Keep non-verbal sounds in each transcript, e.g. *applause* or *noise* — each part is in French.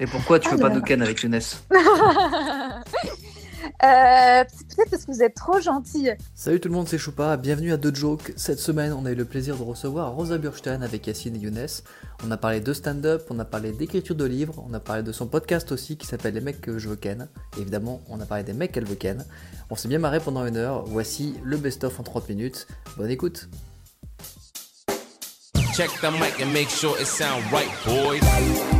Et pourquoi tu veux pas de Alors. Ken avec Younes *laughs* Euh, Peut-être parce que vous êtes trop gentille. Salut tout le monde, c'est Choupa, bienvenue à The Joke. Cette semaine, on a eu le plaisir de recevoir Rosa Burstein avec Yacine et Younes. On a parlé de stand-up, on a parlé d'écriture de livres, on a parlé de son podcast aussi qui s'appelle Les mecs que je veux ken. Et évidemment, on a parlé des mecs qu'elle veut ken. On s'est bien marré pendant une heure. Voici le best-of en 30 minutes. Bonne écoute. Check the mic and make sure it sound right, boys.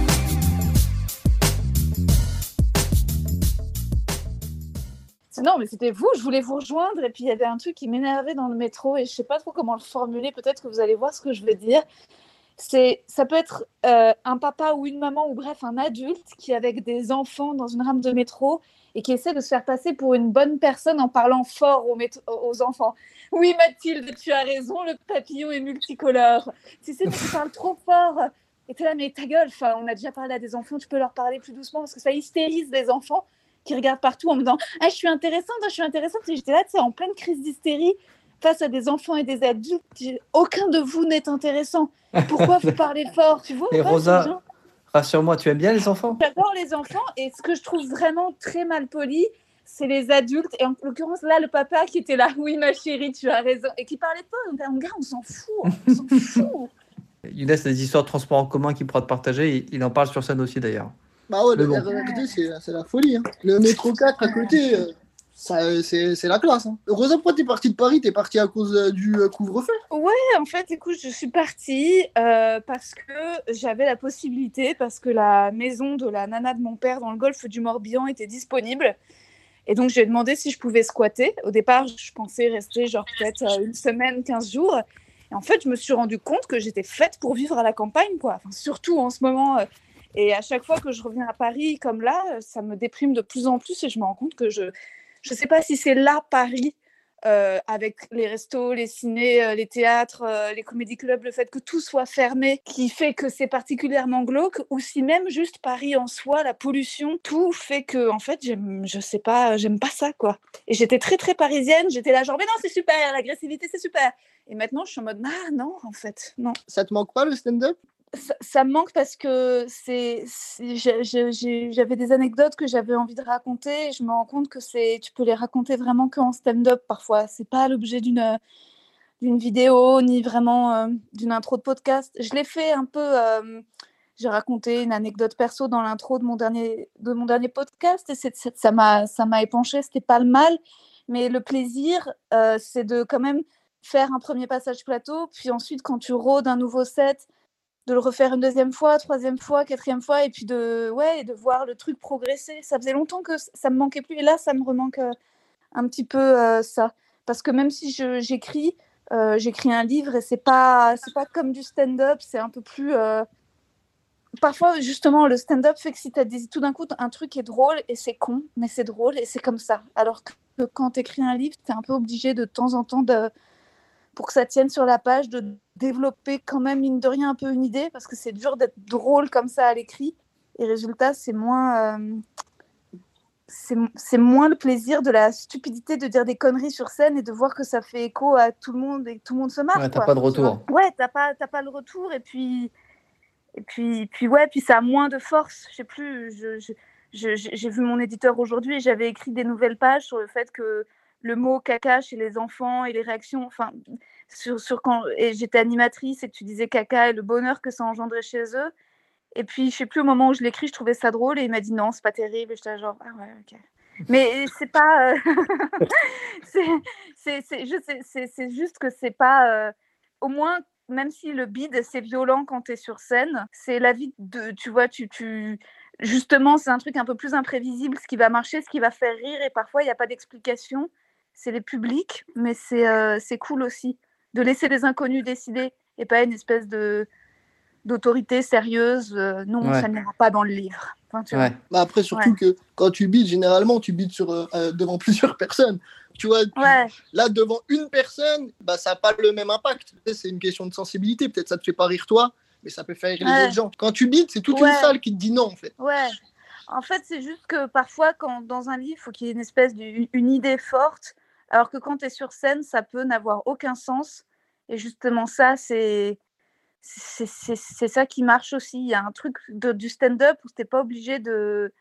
Non, mais c'était vous, je voulais vous rejoindre. Et puis il y avait un truc qui m'énervait dans le métro et je sais pas trop comment le formuler. Peut-être que vous allez voir ce que je veux dire. C'est, ça peut être euh, un papa ou une maman ou bref un adulte qui est avec des enfants dans une rame de métro et qui essaie de se faire passer pour une bonne personne en parlant fort aux, enfants. Oui, Mathilde, tu as raison, le papillon est multicolore. Tu sais, tu parles trop fort. Et tu es là, mais ta gueule, on a déjà parlé à des enfants, tu peux leur parler plus doucement parce que ça hystérise des enfants qui regardent partout en me disant Ah, je suis intéressante, ah, je suis intéressante. Et j'étais là, tu sais, en pleine crise d'hystérie face à des enfants et des adultes. Aucun de vous n'est intéressant. Pourquoi vous parlez fort Tu vois Et pas, Rosa- gens? Rassure-moi, tu aimes bien les enfants? J'adore les enfants et ce que je trouve vraiment très mal poli, c'est les adultes. Et en l'occurrence, là, le papa qui était là, oui, ma chérie, tu as raison, et qui parlait pas. On gars, on s'en fout, on s'en *laughs* fout. Younes a des histoires de transport en commun qu'il pourra te partager. Il en parle sur scène aussi d'ailleurs. Bah ouais, le bon. RERD, c'est c'est la folie. hein. Le métro 4 à côté, euh, ça, c'est c'est la classe. Hein. Rosa, pourquoi t'es partie de Paris? T'es partie à cause euh, du euh, couvre-feu? Ouais, en fait, écoute, je suis partie euh, parce que j'avais la possibilité, parce que la maison de la nana de mon père dans le golfe du Morbihan était disponible. Et donc, j'ai demandé si je pouvais squatter. Au départ, je pensais rester genre peut-être une semaine, 15 jours. Et en fait, je me suis rendu compte que j'étais faite pour vivre à la campagne, quoi. Enfin, surtout en ce moment. Et à chaque fois que je reviens à Paris, comme là, euh, ça me déprime de plus en plus et je me rends compte que je ne sais pas si c'est là Paris, euh, avec les restos, les cinés, euh, les théâtres, les comédie clubs, le fait que tout soit fermé, qui fait que c'est particulièrement glauque, ou si même juste Paris en soi, la pollution, tout fait que, en fait, je sais pas, j'aime pas ça, quoi. Et j'étais très, très parisienne, j'étais là genre, mais non, c'est super, l'agressivité, c'est super. Et maintenant, je suis en mode, ah non, en fait, non Ça te manque pas le stand-up? Ça, me manque parce que c'est, j'avais des anecdotes que j'avais envie de raconter. Et je me rends compte que c'est, tu peux les raconter vraiment qu'en stand-up parfois. C'est pas l'objet d'une d'une vidéo ni vraiment euh, d'une intro de podcast. Je l'ai fait un peu. euh, j'ai raconté une anecdote perso dans l'intro de mon dernier de mon dernier podcast et ça m'a ça m'a épanché. C'était pas le mal, mais le plaisir, euh, c'est de quand même faire un premier passage plateau, puis ensuite quand tu rôdes un nouveau set de le refaire une deuxième fois, troisième fois, quatrième fois, et puis de, ouais, de voir le truc progresser. Ça faisait longtemps que ça me manquait plus, et là, ça me remanque euh, un petit peu euh, ça. Parce que même si j'écris, euh, j'écris un livre, et c'est pas, pas comme du stand-up, c'est un peu plus... Parfois, justement, le stand-up fait que si tu as tout d'un coup un truc est drôle, et c'est con, mais c'est drôle, et c'est comme ça. Alors que quand tu écris un livre, tu es un peu obligé de temps en temps de pour que ça tienne sur la page, de développer quand même, mine de rien, un peu une idée, parce que c'est dur d'être drôle comme ça à l'écrit. Et résultat, c'est moins, euh, c'est moins le plaisir de la stupidité de dire des conneries sur scène et de voir que ça fait écho à tout le monde et que tout le monde se marre. Ouais, t'as pas de retour. Ouais, t'as pas, pas le retour. Et puis, et puis, puis ouais, puis ça a moins de force. Je sais plus. j'ai vu mon éditeur aujourd'hui et j'avais écrit des nouvelles pages sur le fait que le mot caca chez les enfants et les réactions, enfin, sur, sur quand j'étais animatrice et tu disais caca et le bonheur que ça engendrait chez eux. Et puis, je sais plus au moment où je l'écris, je trouvais ça drôle et il m'a dit non, c'est pas terrible. J'étais genre ah ouais, ok. Mais c'est pas, euh, *laughs* c'est juste que c'est pas, euh, au moins, même si le bide c'est violent quand tu es sur scène, c'est la vie de, tu vois, tu, tu, justement, c'est un truc un peu plus imprévisible, ce qui va marcher, ce qui va faire rire, et parfois il n'y a pas d'explication. C'est les publics, mais c'est, euh, c'est cool aussi de laisser les inconnus décider et pas une espèce de d'autorité sérieuse. euh, non, Ouais. ça n'ira pas dans le livre. Enfin, tu vois. Ouais. bah Après, surtout que quand tu bides, généralement, tu bides sur, euh, euh, devant *laughs* plusieurs personnes. Tu vois, tu- Ouais. là, devant une personne, bah, ça n'a pas le même impact. C'est une question de sensibilité. Peut-être ça te fait pas rire toi, mais ça peut faire rire les autres gens. Quand tu bides, c'est toute Ouais. une salle qui te dit non, en fait. Ouais. En fait, c'est juste que parfois, quand, dans un livre, il faut qu'il y ait une espèce d'une une idée forte, alors que quand tu es sur scène, ça peut n'avoir aucun sens. Et justement, ça, c'est c'est ça qui marche aussi. Il y a un truc de- du stand-up où tu pas obligé de,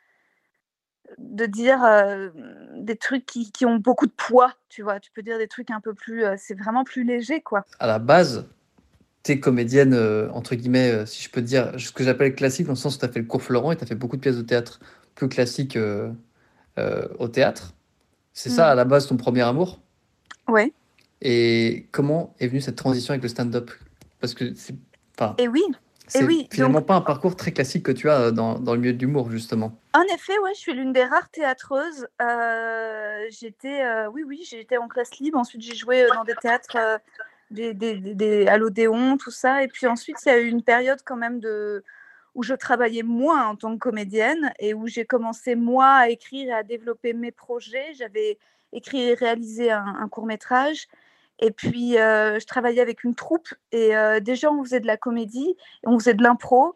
de dire euh, des trucs qui, qui ont beaucoup de poids, tu vois. Tu peux dire des trucs un peu plus... euh, c'est vraiment plus léger, quoi. À la base, tu es comédienne, euh, entre guillemets, si je peux dire, ce que j'appelle classique, dans le sens où tu as fait le cours Florent et tu as fait beaucoup de pièces de théâtre plus classiques au théâtre. C'est ça, à la base, ton premier amour? Ouais. Et comment est venue cette transition avec le stand-up? Parce que c'est enfin, Et oui, c'est oui, finalement donc- pas un parcours très classique que tu as euh, dans, dans le milieu de l'humour, justement. En effet, ouais, je suis l'une des rares théâtreuses. Euh, j'étais, euh, oui, oui, j'étais en classe libre. Ensuite, j'ai joué dans des théâtres, euh, des, des, des- des- à l'Odéon, tout ça. Et puis ensuite, il y a eu une période quand même de où je travaillais moins en tant que comédienne et où j'ai commencé moi à écrire et à développer mes projets. J'avais écrit et réalisé un, court métrage. Et puis, euh, je travaillais avec une troupe et euh, déjà, on faisait de la comédie, et on faisait de l'impro.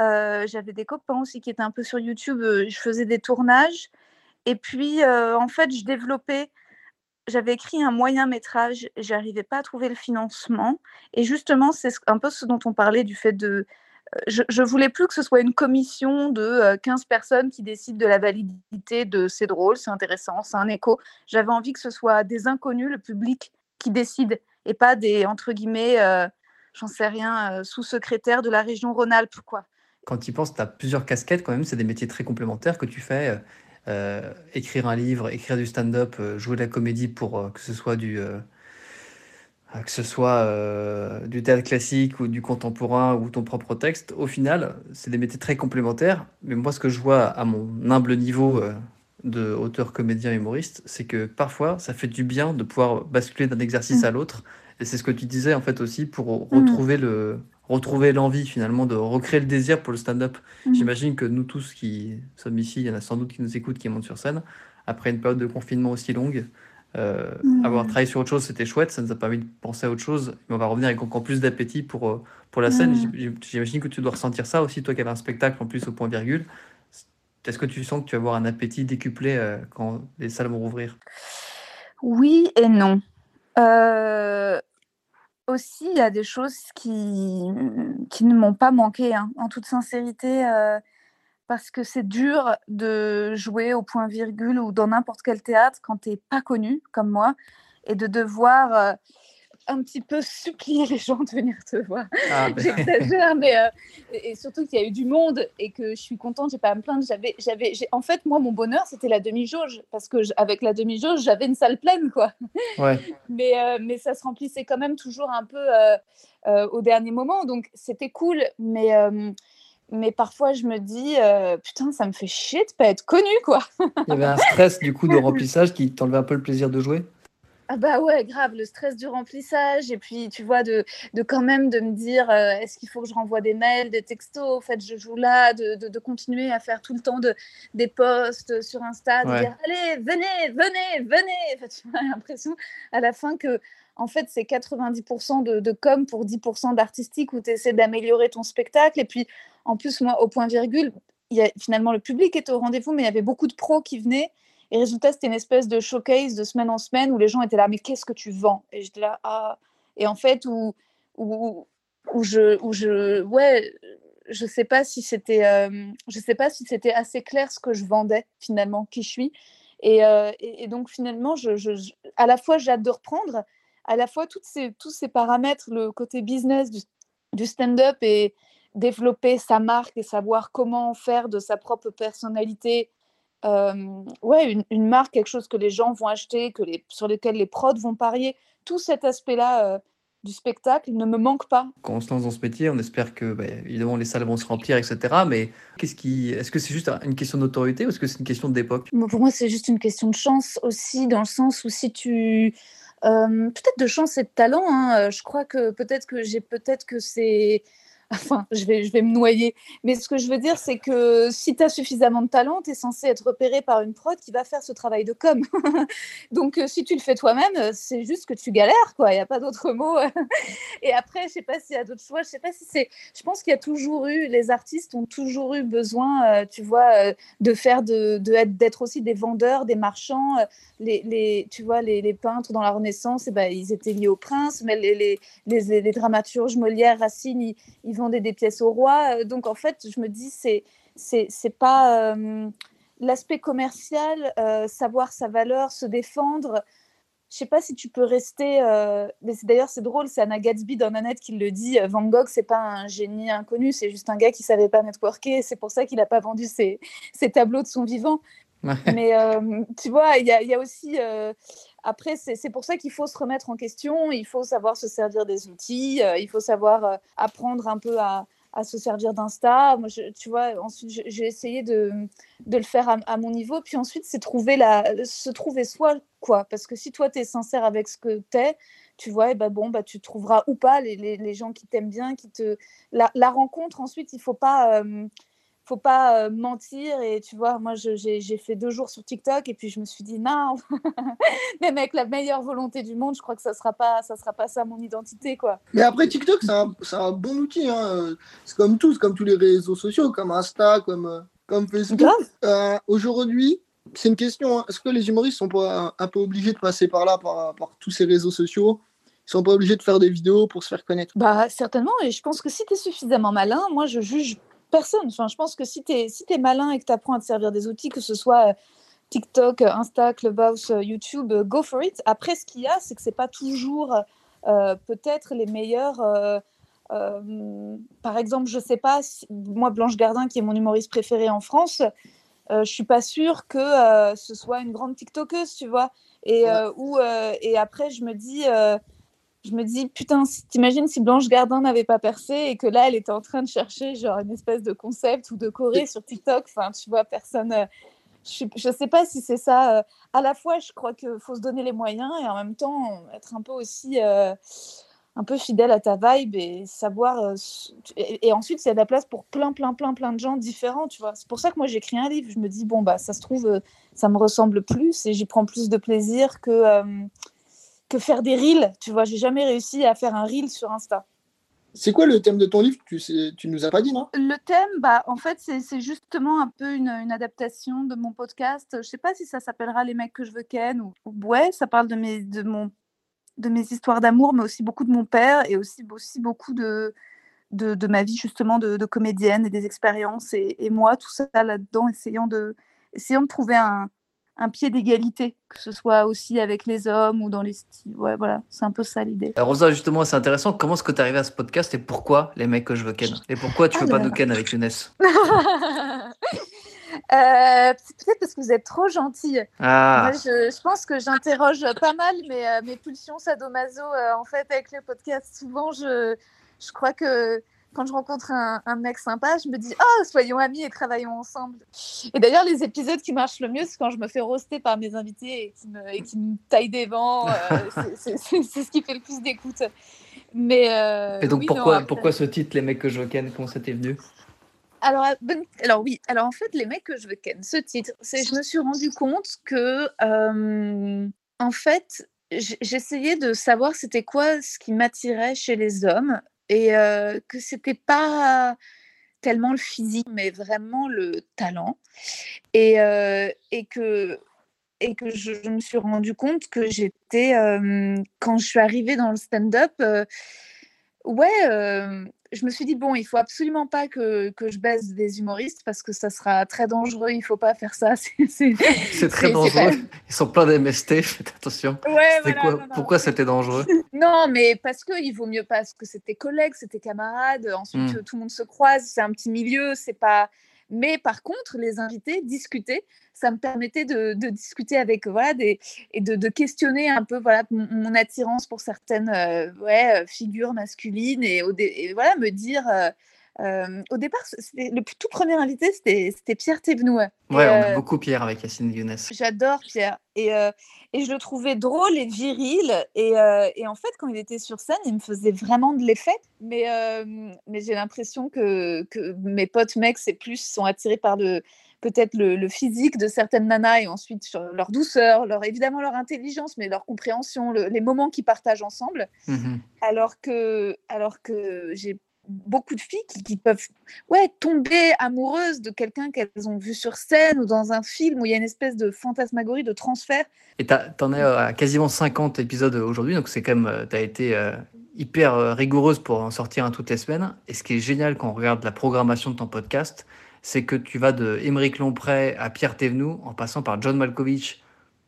Euh, j'avais des copains aussi qui étaient un peu sur YouTube. je faisais des tournages. Et puis, en fait, je développais. J'avais écrit un moyen métrage. J'arrivais pas à trouver le financement. Et justement, c'est ce- un peu ce dont on parlait du fait de. Euh, Je, voulais plus que ce soit une commission de euh, 15 personnes qui décident de la validité de c'est drôle, c'est intéressant, c'est un écho. J'avais envie que ce soit des inconnus, le public, qui décide et pas des, entre guillemets, euh, j'en sais rien, euh, sous-secrétaires de la région Rhône-Alpes, quoi. Quand tu penses, tu as plusieurs casquettes quand même, c'est des métiers très complémentaires que tu fais. euh, euh, écrire un livre, écrire du stand-up, euh, jouer de la comédie pour euh, que ce soit du, euh, euh, que ce soit euh, du théâtre classique ou du contemporain ou ton propre texte. Au final, c'est des métiers très complémentaires. Mais moi, ce que je vois à mon humble niveau euh, de auteur, comédien, humoriste, c'est que parfois, ça fait du bien de pouvoir basculer d'un exercice Mm. à l'autre. Et c'est ce que tu disais en fait aussi pour Mm. retrouver le retrouver l'envie finalement de recréer le désir pour le stand-up. Mm. J'imagine que nous tous qui sommes ici, il y en a sans doute qui nous écoutent, qui montent sur scène, après une période de confinement aussi longue, euh, Mm. avoir travaillé sur autre chose, c'était chouette, ça nous a permis de penser à autre chose, mais on va revenir avec encore plus d'appétit pour, euh, pour la scène. Mm. J'im- J'imagine que tu dois ressentir ça aussi, toi qui avais un spectacle en plus au point virgule. Est-ce que tu sens que tu vas avoir un appétit décuplé euh, quand les salles vont rouvrir? Oui et non. Euh, aussi, il y a des choses qui, qui ne m'ont pas manqué, hein, en toute sincérité, parce que c'est dur de jouer au point virgule ou dans n'importe quel théâtre quand tu n'es pas connu comme moi et de devoir euh, un petit peu supplier les gens de venir te voir. Ah, ben, J'exagère, mais euh, et, et surtout qu'il y a eu du monde et que je suis contente, j'ai pas à me plaindre. J'avais, j'avais, en fait, moi, mon bonheur, c'était la demi-jauge parce que avec la demi-jauge, j'avais une salle pleine, quoi. ouais. *laughs* Mais, euh, mais ça se remplissait quand même toujours un peu au dernier moment, donc c'était cool. Mais mais parfois, je me dis, euh, putain, ça me fait chier de pas être connue, quoi. Il y avait un stress du coup de *laughs* remplissage qui t'enlevait un peu le plaisir de jouer? Ah bah ouais, grave, le stress du remplissage et puis tu vois de, de quand même de me dire euh, est-ce qu'il faut que je renvoie des mails, des textos, en fait je joue là, de, de, de continuer à faire tout le temps de, des posts sur Insta, de Ouais. dire allez, venez, venez, venez. Enfin, *laughs* tu as l'impression à la fin que en fait c'est 90% de, de com pour 10% d'artistique où tu essaies d'améliorer ton spectacle et puis en plus moi au point virgule, y a, finalement le public était au rendez-vous mais il y avait beaucoup de pros qui venaient et résultat, c'était une espèce de showcase de semaine en semaine où les gens étaient là, mais qu'est-ce que tu vends? Et j'étais là, ah. Et en fait, où, où, où je, où je, ouais, je sais pas si c'était, euh, sais pas si c'était assez clair ce que je vendais finalement, qui je suis. Et, euh, et, donc finalement, je, je, à la fois de reprendre, à la fois ces, tous ces paramètres, le côté business du, du stand-up et développer sa marque et savoir comment faire de sa propre personnalité euh, ouais, une, une marque, quelque chose que les gens vont acheter, que les, sur lequel les prods vont parier. Tout cet aspect-là euh, du spectacle ne me manque pas. Quand on se lance dans ce métier, on espère que bah, évidemment les salles vont se remplir, etc. Mais qu'est-ce qui, est-ce que c'est juste une question d'autorité ou est-ce que c'est une question d'époque? Moi, Pour moi, c'est juste une question de chance aussi, dans le sens où si tu... euh, peut-être de chance et de talent. hein, euh, Je crois que peut-être que j'ai peut-être que c'est *laughs* Enfin, je vais, je vais me noyer. Mais ce que je veux dire, c'est que si tu as suffisamment de talent, tu es censé être repéré par une prod qui va faire ce travail de com. *laughs* Donc, euh, si tu le fais toi-même, euh, c'est juste que tu galères, quoi. Il n'y a pas d'autre mot. *laughs* Et après, je sais pas s'il y a d'autres choix. Je sais pas si c'est. Je pense qu'il y a toujours eu, les artistes ont toujours eu besoin, euh, tu vois, de faire d'être aussi des vendeurs, des marchands. Les, les tu vois, les, peintres dans la Renaissance, eh ben, ils étaient liés au prince, mais les, les, dramaturges, Molière, Racine, ils vendaient des pièces au roi. Donc, en fait, je me dis, c'est c'est pas l'aspect commercial, euh, savoir sa valeur, se défendre. Je sais pas si tu peux rester. Euh, d'ailleurs, c'est drôle, c'est Anna Gatsby dans Nanette qui le dit. Van Gogh, c'est pas un génie inconnu, c'est juste un gars qui savait pas networker. C'est pour ça qu'il n'a pas vendu ses, ses, tableaux de son vivant. Mais euh, tu vois, il y, a aussi. après, c'est pour ça qu'il faut se remettre en question. Il faut savoir se servir des outils. il faut savoir apprendre un peu à, à se servir d'Insta. Moi, tu vois, ensuite, j'ai essayé de, de, le faire à, mon niveau. Puis ensuite, c'est trouver la, se trouver soi, quoi. Parce que si toi, tu es sincère avec ce que tu es, tu vois, et bah, bon, bah, tu trouveras ou pas les, les, les gens qui t'aiment bien, qui te... La, la, rencontre, ensuite, il faut pas... Faut pas mentir. Et tu vois, moi, j'ai fait deux jours sur TikTok et puis je me suis dit, non, *laughs* même avec la meilleure volonté du monde, je crois que ça sera pas ça, sera pas ça mon identité. quoi. Mais après, TikTok, c'est un, un, bon outil. Hein. C'est comme tous, comme tous les réseaux sociaux, comme Insta, comme, euh, comme Facebook. Euh, aujourd'hui, c'est une question. Hein. Est-ce que les humoristes sont pas un peu obligés de passer par là, par, par tous ces réseaux sociaux? Ils sont pas obligés de faire des vidéos pour se faire connaître? Bah certainement, et je pense que si tu es suffisamment malin, moi je juge personne. Enfin, je pense que si tu es, si es malin et que tu apprends à te servir des outils, que ce soit euh, TikTok, Insta, Clubhouse, euh, YouTube, euh, go for it. Après, ce qu'il y a, c'est que c'est pas toujours peut-être les meilleurs. par exemple, je sais pas, moi, Blanche Gardin, qui est mon humoriste préféré en France, je suis pas sûre que ce soit une grande TikTokeuse, tu vois. Et, ou, et après, je me dis je me dis, putain, t'imagines si Blanche Gardin n'avait pas percé et que là, elle était en train de chercher genre une espèce de concept ou de Corée sur TikTok. Enfin, tu vois, personne. Euh, je ne sais pas si c'est ça. Euh, à la fois, je crois qu'il faut se donner les moyens et en même temps être un peu aussi euh, un peu fidèle à ta vibe et savoir. et, ensuite, il y a de la place pour plein, plein, plein, plein de gens différents. Tu vois, c'est pour ça que moi j'écris un livre. Je me dis bon bah ça se trouve, ça me ressemble plus et j'y prends plus de plaisir que que faire des reels. Tu vois, j'ai jamais réussi à faire un reel sur Insta. C'est quoi le thème de ton livre? Tu, sais, tu nous as pas dit, non? Le thème, bah, en fait, c'est justement un peu une, une, adaptation de mon podcast. Je sais pas si ça s'appellera Les mecs que je veux ken ou, ouais, ça parle de mes, de mon, de mes histoires d'amour, mais aussi beaucoup de mon père et aussi, aussi beaucoup de, de, de ma vie justement de, de, comédienne et des expériences et, et moi, tout ça là-dedans, essayant de, essayant de trouver un, un pied d'égalité, que ce soit aussi avec les hommes ou dans les styles. Ouais, voilà, c'est un peu ça l'idée. Rosa, justement, c'est intéressant. Comment est-ce que tu es arrivé à ce podcast et pourquoi les mecs que je veux ken? Et pourquoi tu veux pas nous ken avec Younes? *laughs* Euh, peut-être parce que vous êtes trop gentil. Ah. je, pense que j'interroge pas mal mes, euh, mes pulsions sadomaso. Euh, en fait, avec le podcast, souvent, je, je crois que quand je rencontre un, mec sympa, je me dis oh soyons amis et travaillons ensemble. Et d'ailleurs les épisodes qui marchent le mieux, c'est quand je me fais roaster par mes invités et qui me, et qui me taillent des vents. Euh, *laughs* c'est ce qui fait le plus d'écoute. Mais euh, et donc pourquoi pourquoi ce titre les mecs que je veux ken? Comment ça t'est venu? Alors, euh, alors oui, alors en fait, les mecs que je veux ken, ce titre, c'est je me suis rendu compte que, en fait, j'essayais de savoir c'était quoi ce qui m'attirait chez les hommes et que c'était pas tellement le physique, mais vraiment le talent. Et, et que, et que je, me suis rendu compte que j'étais, quand je suis arrivée dans le stand-up, ouais, je me suis dit, bon, il faut absolument pas que, que, je baisse des humoristes parce que ça sera très dangereux, il faut pas faire ça. *laughs* C'est très dangereux. Ils sont plein d'MST, *laughs* faites attention. Ouais, quoi Pourquoi c'était dangereux? *laughs* Non, mais parce qu'il vaut mieux parce que c'était collègues, c'était camarades, ensuite hmm. tout le monde se croise, c'est un petit milieu, c'est pas. Mais par contre, les invités, discuter, ça me permettait de, discuter avec voilà des, et de, questionner un peu voilà mon, attirance pour certaines euh, euh, figures masculines et, voilà me dire euh, au départ, le tout premier invité, c'était Pierre Thévenoud. Ouais, Et, on euh, aime beaucoup Pierre avec Yacine Younes. J'adore Pierre. Et, euh, et je le trouvais drôle et viril. Et, et en fait, quand il était sur scène, il me faisait vraiment de l'effet. Mais, mais j'ai l'impression que, que mes potes mecs, c'est plus, sont attirés par le peut-être le, le physique de certaines nanas et ensuite sur leur douceur, leur, évidemment leur intelligence, mais leur compréhension, le- les moments qu'ils partagent ensemble. Mhm. Alors que, alors que j'ai beaucoup de filles qui, peuvent ouais, tomber amoureuses de quelqu'un qu'elles ont vu sur scène ou dans un film où il y a une espèce de fantasmagorie, de transfert. Et t'en es euh, quasiment 50 épisodes aujourd'hui, donc c'est quand même, euh, t'as été euh, hyper euh, rigoureuse pour en sortir un toutes les semaines. Et ce qui est génial quand on regarde la programmation de ton podcast, c'est que tu vas de Émeric Lompré à Pierre Thévenoud en passant par John Malkovich.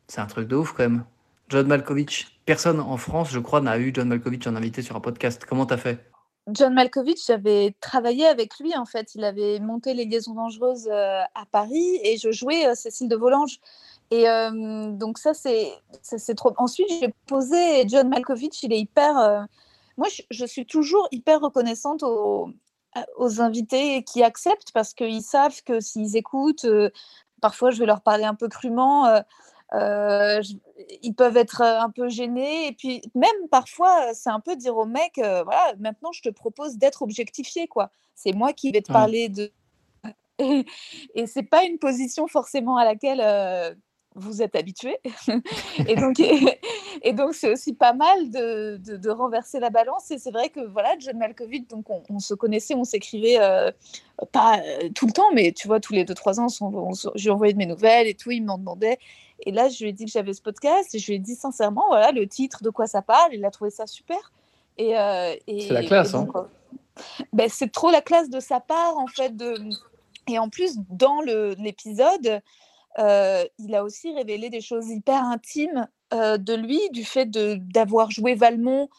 C'est un truc de ouf quand même. John Malkovich, personne en France, je crois, n'a eu John Malkovich en invité sur un podcast. Comment t'as fait? John Malkovich, j'avais travaillé avec lui en fait. Il avait monté les Liaisons dangereuses euh, à Paris et je jouais euh, Cécile de Volanges. Et euh, donc ça c'est c'est trop. Ensuite j'ai posé John Malkovich. Il est hyper. Moi je, suis toujours hyper reconnaissante aux, invités qui acceptent parce qu'ils savent que s'ils écoutent, parfois je vais leur parler un peu crûment. Euh, je- ils peuvent être euh, un peu gênés et puis même parfois euh, c'est un peu dire au mec euh, voilà maintenant je te propose d'être objectifié quoi c'est moi qui vais te Ouais. parler de et, *laughs* et c'est pas une position forcément à laquelle euh, vous êtes habitué *laughs* et donc et, *laughs* et donc c'est aussi pas mal de, de, de renverser la balance et c'est vrai que voilà John Malkovich donc on, on se connaissait on s'écrivait pas tout le temps mais tu vois tous les deux trois ans on, on lui envoyais de mes nouvelles et tout il m'en demandait et là, je lui ai dit que j'avais ce podcast et je lui ai dit sincèrement, voilà, le titre, de quoi ça parle. Il a trouvé ça super. Et, euh, et- C'est la classe, donc, euh, ben, c'est trop la classe de sa part, en fait. De... Et en plus, dans l'épisode, euh, il a aussi révélé des choses hyper intimes euh, de lui, du fait d'avoir joué Valmont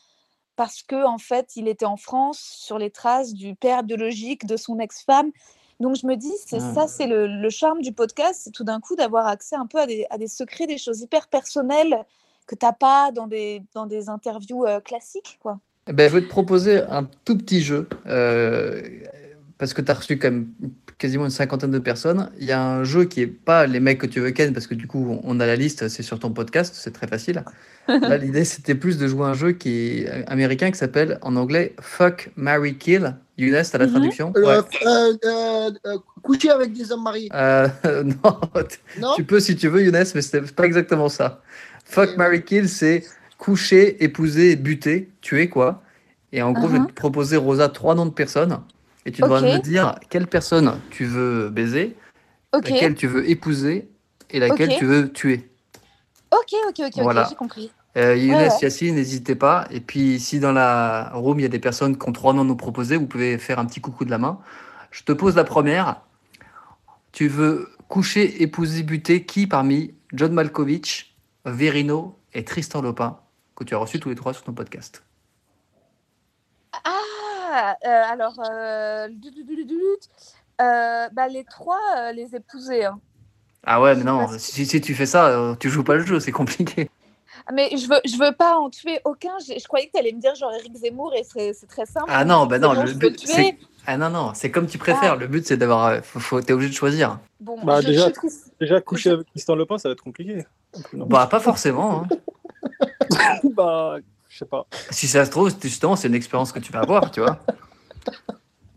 parce que en fait, il était en France sur les traces du père biologique de son ex-femme. Donc je me dis, c'est Ah. ça, c'est le, le charme du podcast, c'est tout d'un coup d'avoir accès un peu à des, à des secrets, des choses hyper personnelles que t'as pas dans des, dans des interviews euh, classiques, quoi. Eh ben, je vais te proposer un tout petit jeu, euh, parce que tu as reçu quand même quasiment une cinquantaine de personnes. Il y a un jeu qui est pas les mecs que tu veux ken, parce que du coup, on- a la liste, c'est sur ton podcast, c'est très facile. *laughs* Là, l'idée, c'était plus de jouer un jeu qui est américain qui s'appelle en anglais Fuck, Marry, Kill. Younes, t'as la Mhm. traduction? Euh, Ouais. euh, euh, euh, coucher avec des hommes mariés. Euh, *laughs* non, Non? tu peux si tu veux, Younes, mais c'est pas exactement ça. Fuck, Marry, Kill, c'est coucher, épouser, buter, tuer, quoi. Et en gros, je vais Mhm. te proposer, Rosa, trois noms de personnes. Et tu devras Ok. me dire quelle personne tu veux baiser, laquelle tu veux épouser et laquelle tu veux tuer. ok, ok, ok, Voilà. j'ai compris. Euh, Younes, ouais. Yacine, n'hésitez pas. Et puis, si dans la room, il y a des personnes qui ont trois noms à nous proposer, vous pouvez faire un petit coucou de la main. Je te pose la première. Tu veux coucher, épouser, buter qui parmi John Malkovich, Verino et Tristan Lopin, que tu as reçus tous les trois sur ton podcast? Ah, euh, alors, euh, du- du- du- du- du- euh, bah, les trois, euh, les épouser. hein. Ah ouais, mais non, Parce- si, si tu fais ça, euh, tu joues pas le jeu, c'est compliqué. Ah, Mais je veux, je veux pas en tuer aucun. Je, je croyais que tu allais me dire genre Eric Zemmour et c'est c'est très simple. Ah non, bah C'est non, bon, le je veux but, tuer. c'est. Ah non, non, c'est comme tu préfères. Le but, c'est d'avoir. euh, Faut, faut- T'es obligé de choisir. Bon, Bah, je- déjà- je Déjà, coucher avec Tristan Lepin, ça va être compliqué. Bah, pas forcément. hein. *laughs* bah, je sais pas. Si ça se trouve, c'est- justement, c'est une expérience que tu vas avoir, tu vois. *laughs*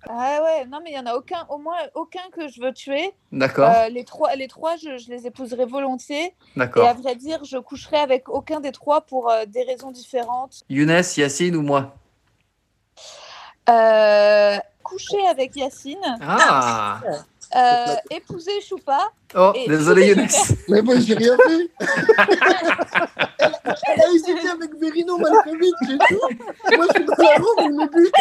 Ah ouais, non, mais il y en a aucun, au moins aucun que je veux tuer. D'accord, Euh, les trois, les trois je, je les épouserai volontiers. Et d'accord. à vrai dire, je coucherai avec aucun des trois pour euh, des raisons différentes. Younes, Yacine ou moi? Euh, coucher avec Yacine, Ah *laughs* euh, épouser Choupa. Oh, Et- désolé Younes. Mais moi, j'ai rien fait. *laughs* elle, elle a hésité avec Verino Malkovich et tout. Moi, je suis dans la roue, elle me bute.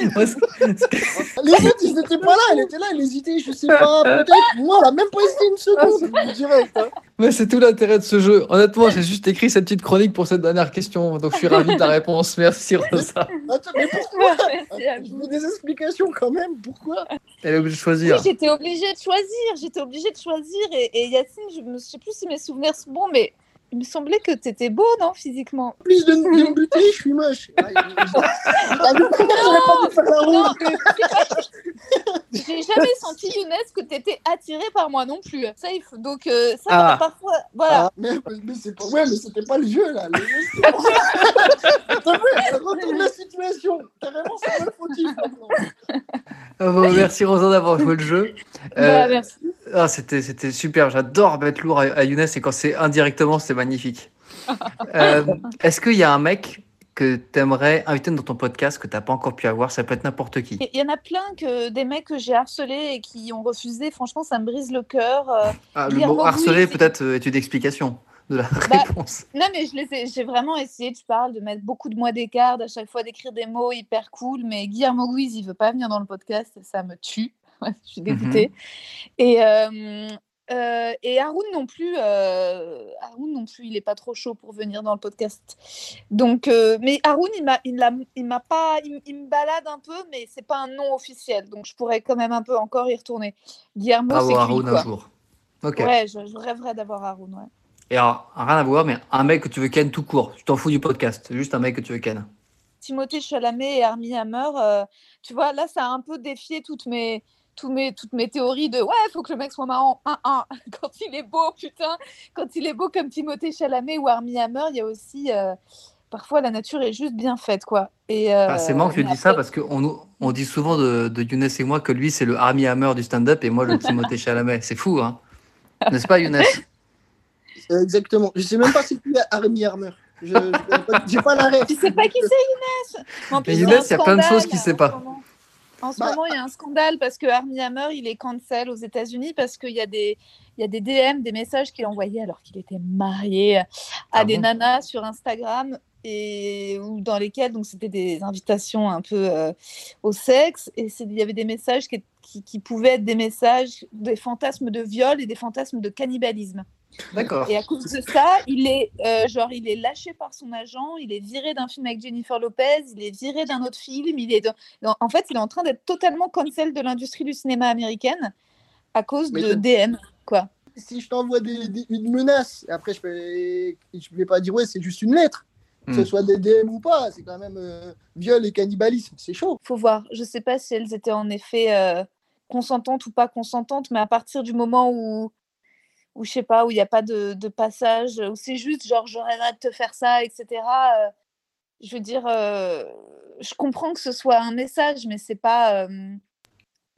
Les autres, ils n'étaient pas là. Elle était là, elle hésitait, je sais pas, peut-être. Moi, elle a même pas hésité une seconde. *laughs* Direct. Hein. Mais c'est tout l'intérêt de ce jeu. Honnêtement, j'ai juste écrit cette petite chronique pour cette dernière question, donc je suis ravi de ta réponse. Merci Rosa. Attends, mais pourquoi Je veux des explications quand même. Pourquoi? Elle est obligée de Oui, choisir. j'étais obligée de choisir. J'étais obligée de choisir. Et, et Yacine, je ne sais plus si mes souvenirs sont bons, mais Il me semblait que t'étais beau, non, physiquement? Plus de, de *laughs* me buter, je suis moche. Ah, *laughs* Non, pas- J'ai jamais senti, *laughs* Younes, que t'étais attiré par moi non plus. Ça, il faut... Donc, euh, ça, Ah. parfois, voilà. Ah, mais, mais c'est pas... Ouais, mais c'était pas le jeu, là. Le jeu, c'était- T'as vu Retourne la situation. Carrément, c'est maintenant. Ah bon, merci Rosa d'avoir joué le jeu. Bah, Euh, merci. ah, c'était, c'était super. J'adore mettre lourd à, à Younes et quand c'est indirectement, c'est magnifique. *laughs* Euh, est-ce qu'il y a un mec que tu aimerais inviter dans ton podcast que tu n'as pas encore pu avoir? Ça peut être n'importe qui. Il y en a plein que des mecs que j'ai harcelés et qui ont refusé. Franchement, ça me brise le cœur. euh. Ah, le mot harcelé, peut-être euh, étude d'explication de la Bah, réponse. Non, mais j'ai vraiment essayé, tu parles, de mettre beaucoup de mois d'écart, à chaque fois d'écrire des mots hyper cool. Mais Guillermo Guiz, il veut pas venir dans le podcast, ça me tue. *laughs* Ouais, je suis dégoûtée. Et, euh, euh, et Haroun non plus, euh, Haroun non plus, il est pas trop chaud pour venir dans le podcast. Donc, euh, mais Haroun, il m'a, il m'a pas, il, il me balade un peu, mais c'est pas un nom officiel. Donc, je pourrais quand même un peu encore y retourner. Guillermo, c'est Haroun un jour. Ok. Ouais, je, je rêverais d'avoir Haroun, ouais. Et alors, rien à voir, mais un mec que tu veux ken tout court. Tu t'en fous du podcast. Juste un mec que tu veux ken. Timothée Chalamet et Armie Hammer, euh, tu vois, là, ça a un peu défié toutes mes, tous mes, toutes mes théories de ouais, il faut que le mec soit marrant. Un, un. *laughs* Quand il est beau, putain, quand il est beau comme Timothée Chalamet ou Armie Hammer, il y a aussi. euh, parfois, la nature est juste bien faite, quoi. Et, Ah, c'est marrant que tu dis ça parce qu'on on dit souvent de, de Younes et moi que lui, c'est le Army Hammer du stand-up et moi, le Timothée *laughs* Chalamet. C'est fou, hein N'est-ce pas, Younes? Euh, Exactement. Je sais même pas c'est qui Army Armor. Je je connais pas- pas la. Tu sais pas qui c'est, Younes? En plus, Mais il y a Younes, un il y a plein de choses qu'il là, sait pas. moment. En ce Bah- moment, il y a un scandale parce que Armie Hammer, il est cancel aux États-Unis parce qu'il y a des, il y a des DM, des messages qu'il envoyait alors qu'il était marié à Ah des bon nanas sur Instagram et ou dans lesquelles donc c'était des invitations un peu euh, au sexe et il y avait des messages qui, qui, qui pouvaient être des messages des fantasmes de viol et des fantasmes de cannibalisme. D'accord. Et à cause de ça, il est euh, genre il est lâché par son agent, il est viré d'un film avec Jennifer Lopez, il est viré d'un autre film, il est dans- en fait, il est en train d'être totalement cancel de l'industrie du cinéma américaine à cause Mais de DM quoi. Si je t'envoie des, des- une menace, après je peux, je vais pas dire ouais, c'est juste une lettre. Que ce Hmm. soit des DM ou pas, c'est quand même euh, viol et cannibalisme, c'est chaud. Faut voir, je sais pas si elles étaient en effet euh, consentantes ou pas consentantes, mais à partir du moment où où je sais pas, où il n'y a pas de, de passage, où c'est juste genre j'aurais droit de te faire ça, etc. euh, je veux dire, euh, je comprends que ce soit un message, mais c'est pas. euh,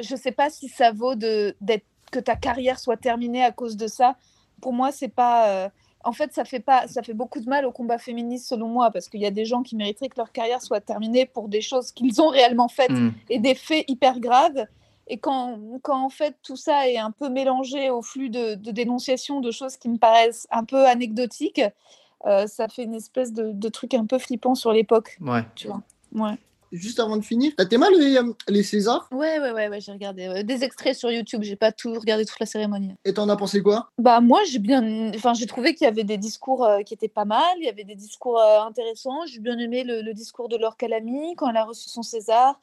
je sais pas si ça vaut de d'être que ta carrière soit terminée à cause de ça. Pour moi, c'est pas. en fait, ça fait pas, ça fait beaucoup de mal au combat féministe selon moi, parce qu'il y a des gens qui mériteraient que leur carrière soit terminée pour des choses qu'ils ont réellement faites Hmm. et des faits hyper graves. Et quand, quand en fait tout ça est un peu mélangé au flux de, de dénonciations de choses qui me paraissent un peu anecdotiques, euh, ça fait une espèce de, de truc un peu flippant sur l'époque, Ouais. tu vois. Ouais. Juste avant de finir, t'as mal les, euh, les Césars? Ouais, ouais, ouais, ouais j'ai regardé ouais. des extraits sur YouTube. J'ai pas tout regardé toute la cérémonie. et t'en as pensé quoi? Bah moi j'ai bien, enfin j'ai trouvé qu'il y avait des discours euh, qui étaient pas mal. Il y avait des discours euh, intéressants. J'ai bien aimé le, le discours de Laure Calamy quand elle a reçu son César.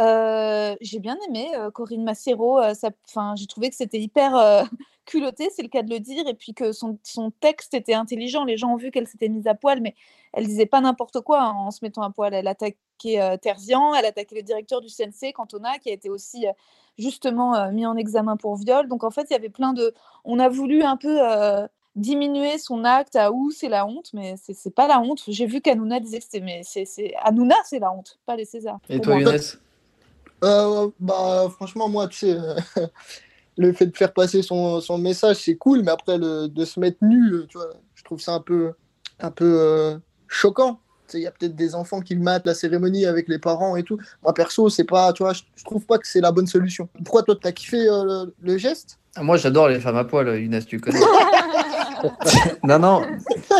Euh, j'ai bien aimé euh, Corinne Massero. euh, ça- Enfin j'ai trouvé que c'était hyper euh, *laughs* culotté, c'est le cas de le dire, et puis que son, son texte était intelligent. Les gens ont vu qu'elle s'était mise à poil, mais elle disait pas n'importe quoi hein, en se mettant à poil. Elle attaquait euh, Terzian, elle attaquait le directeur du CNC, Cantona, qui a été aussi euh, justement euh, mis en examen pour viol. Donc en fait, il y avait plein de. On a voulu un peu euh, diminuer son acte à où c'est la honte, mais c'est c'est pas la honte. J'ai vu qu'Anouna disait que c'était. Mais c'est c'est- Hanouna, c'est la honte, pas les Césars. Et toi. Younes? Euh, Bah franchement, moi, tu sais, euh, *laughs* le fait de faire passer son, son message, c'est cool, mais après, le, de se mettre nu, tu vois, je trouve ça un peu, un peu euh, choquant. Tu sais, Il y a peut-être des enfants qui matent la cérémonie avec les parents et tout. Moi, perso, c'est pas, tu vois, je, je trouve pas que c'est la bonne solution. Pourquoi toi, t'as kiffé euh, le, le geste? Ah, Moi, j'adore les femmes à poil, Younes, tu connais. *laughs* non, non,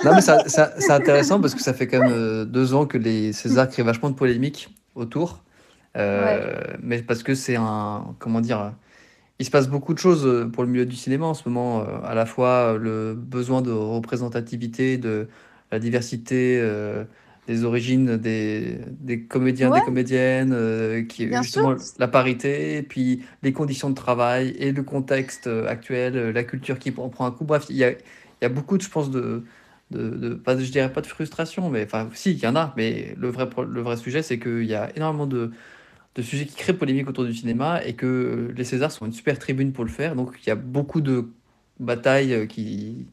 non, mais c'est intéressant parce que ça fait quand même deux ans que les Césars créent vachement de polémiques autour. Euh, Mais parce que c'est un. Comment dire Il se passe beaucoup de choses euh, pour le milieu du cinéma en ce moment. euh, À la fois le besoin de représentativité, de la diversité. euh, des origines des, des comédiens, Ouais. des comédiennes, euh, qui Bien justement la parité, et puis les conditions de travail et le contexte euh, actuel, la culture qui en prend un coup. Bref, il y a, y a beaucoup, de, je pense, de, de, de- pas, je dirais pas de frustration, mais enfin, si, il y en a, mais le vrai, le vrai sujet, c'est qu'il y a énormément de, de sujets qui créent polémique autour du cinéma et que euh, les Césars sont une super tribune pour le faire. Donc, il y a beaucoup de batailles euh, qui,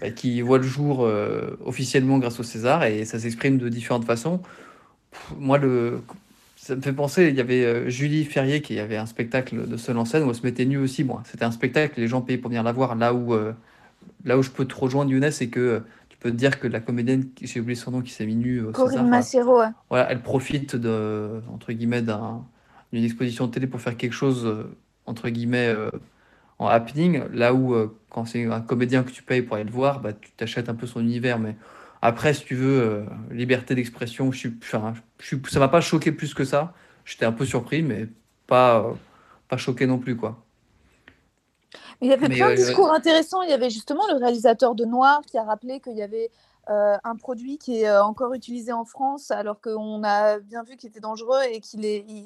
bah, qui voient le jour euh, officiellement grâce aux Césars et ça s'exprime de différentes façons. Moi, ça me fait penser, il y avait euh, Julie Ferrier qui avait un spectacle de seul en scène où elle se mettait nue aussi. Bon, c'était un spectacle, les gens payaient pour venir la voir. Là où, euh, là où je peux te rejoindre, Younes, c'est que euh, tu peux te dire que la comédienne, j'ai oublié son nom, qui s'est mis nue César, Corinne enfin, Massiero, ouais. voilà, elle profite de, entre guillemets, d'un- d'une exposition de télé pour faire quelque chose, euh, entre guillemets, euh, en happening, là où, euh, quand c'est un comédien que tu payes pour aller le voir, bah, tu t'achètes un peu son univers. Mais après, si tu veux, euh, liberté d'expression, je suis, enfin, je suis, ça m'a pas choqué plus que ça. J'étais un peu surpris, mais pas, euh, pas choqué non plus, quoi. Il y avait Mais, plein de euh, discours intéressants. Il y avait justement le réalisateur de Noir qui a rappelé qu'il y avait euh, un produit qui est euh, encore utilisé en France alors qu'on a bien vu qu'il était dangereux et qu'il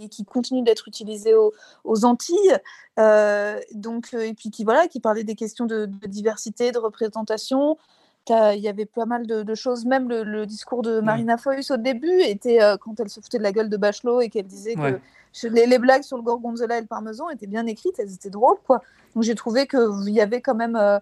qu'il continue d'être utilisé aux, aux Antilles. Euh, donc, et puis qui, voilà, qui parlait des questions de, de diversité, de représentation. Il y avait pas mal de, de choses. Même le, le discours de Marina Foïs au début était euh, quand elle se foutait de la gueule de Bachelot et qu'elle disait que je- les, les blagues sur le gorgonzola et le parmesan étaient bien écrites, elles étaient drôles, quoi. Donc j'ai trouvé qu'il y avait quand même euh,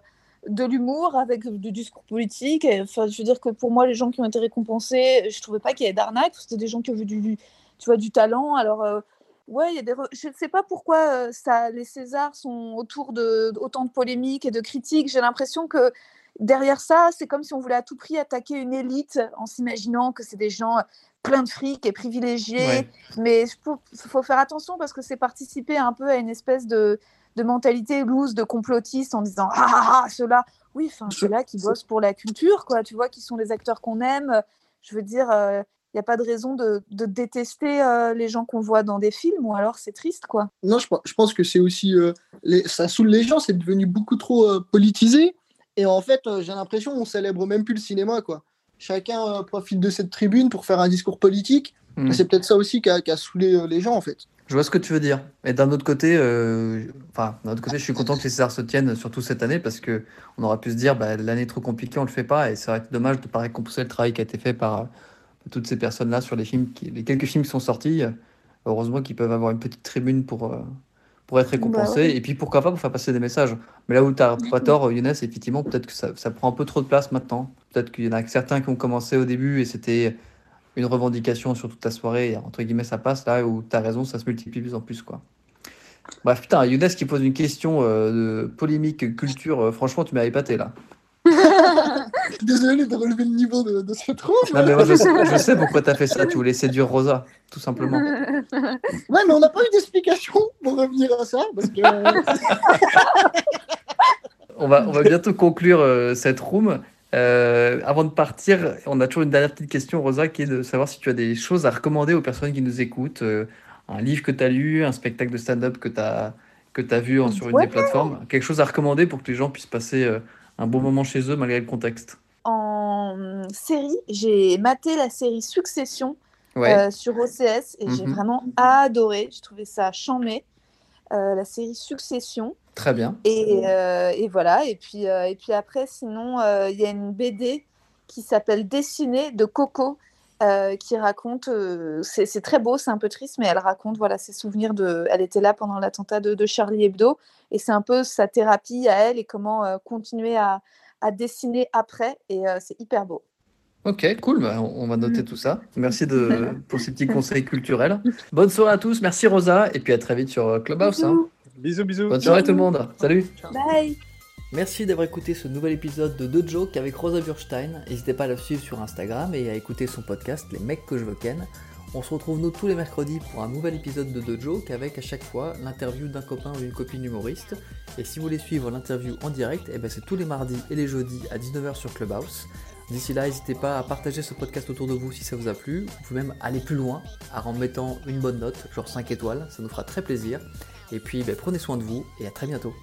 de l'humour avec du discours politique. Et, Enfin, je veux dire que pour moi, les gens qui ont été récompensés, je trouvais pas qu'il y ait d'arnaque. C'était des gens qui vu du, tu vois, du talent. Alors euh, ouais, y a des. re- Je ne sais pas pourquoi euh, ça, les Césars sont autour de autant de polémiques et de critiques. J'ai l'impression que derrière ça, c'est comme si on voulait à tout prix attaquer une élite en s'imaginant que c'est des gens pleins de fric et privilégiés. Ouais. Mais il faut, faut faire attention parce que c'est participer un peu à une espèce de, de mentalité loose, de complotiste en disant Ah, ah, ah ceux-là, oui, enfin, ceux-là qui bossent pour la culture, quoi, tu vois, qui sont les acteurs qu'on aime. Je veux dire, il n'y a pas de raison de, de détester euh, les gens qu'on voit dans des films ou alors c'est triste, quoi. Non, je, pe- je pense que c'est aussi. euh, les- ça saoule les gens, c'est devenu beaucoup trop euh, politisé. Et en fait, euh, j'ai l'impression qu'on célèbre même plus le cinéma, quoi. Chacun euh, profite de cette tribune pour faire un discours politique. Mm. Et C'est peut-être ça aussi qui a, saoulé euh, les gens, en fait. Je vois ce que tu veux dire. Mais d'un autre côté, euh, enfin, d'un autre côté, je suis content que les Césars se tiennent, surtout cette année, parce que on aurait pu se dire, bah, l'année est trop compliquée, on le fait pas, et ça aurait été dommage de ne pas récompenser le travail qui a été fait par euh, toutes ces personnes-là sur les films, qui, les quelques films qui sont sortis. Heureusement qu'ils peuvent avoir une petite tribune pour, euh, pour être récompensés, ouais. et puis pourquoi pas pour faire passer des messages. Mais là où tu n'as pas tort, Younes, effectivement, peut-être que ça, ça prend un peu trop de place maintenant. Peut-être qu'il y en a certains qui ont commencé au début et c'était une revendication sur toute la soirée, et entre guillemets, ça passe. Là où tu as raison, ça se multiplie de plus en plus, quoi. Bref, putain, Younes qui pose une question euh, de polémique culture, euh, franchement, tu m'as épaté là. *laughs* Désolé de relever le niveau de, de ce trou. Non, mais moi, je, sais, je sais pourquoi tu as fait ça, tu voulais séduire Rosa, tout simplement. *laughs* Ouais, mais on n'a pas eu d'explication pour revenir à ça. Parce que, *laughs* On va, on va bientôt conclure euh, cette room. Euh, avant de partir, on a toujours une dernière petite question, Rosa, qui est de savoir si tu as des choses à recommander aux personnes qui nous écoutent. euh, un livre que tu as lu, un spectacle de stand-up que tu as, que as vu sur une Ouais. des plateformes. Quelque chose à recommander pour que les gens puissent passer un bon moment chez eux malgré le contexte. En série, j'ai maté la série Succession Ouais. euh, sur OCS et j'ai Mhm. vraiment adoré. J'ai trouvé ça chambé. Euh, la série Succession. Très bien. Et, euh, et voilà. Et puis, et puis après, sinon, il y a une BD qui s'appelle Dessiné de Coco. qui raconte, c'est très beau, c'est un peu triste, mais elle raconte voilà ses souvenirs de, elle était là pendant l'attentat de, de Charlie Hebdo, et c'est un peu sa thérapie à elle et comment continuer à, à dessiner après, et euh, c'est hyper beau. Ok, cool, bah, on va noter tout ça. Merci de, *laughs* pour ces petits conseils culturels. Bonne soirée à tous, merci Rosa, et puis à très vite sur euh, Clubhouse. hein. Bisous, bisous. Bonne soirée tout le monde, salut Bye. Merci d'avoir écouté ce nouvel épisode de The Joke avec Rosa Burstein. N'hésitez pas à la suivre sur Instagram et à écouter son podcast Les mecs que je veux ken. On se retrouve nous tous les mercredis pour un nouvel épisode de The Joke avec à chaque fois l'interview d'un copain ou d'une copine humoriste. Et si vous voulez suivre l'interview en direct, eh ben c'est tous les mardis et les jeudis à 19h sur Clubhouse. D'ici là, n'hésitez pas à partager ce podcast autour de vous si ça vous a plu. Vous pouvez même aller plus loin en mettant une bonne note, genre 5 étoiles, ça nous fera très plaisir. Et puis ben, prenez soin de vous et à très bientôt.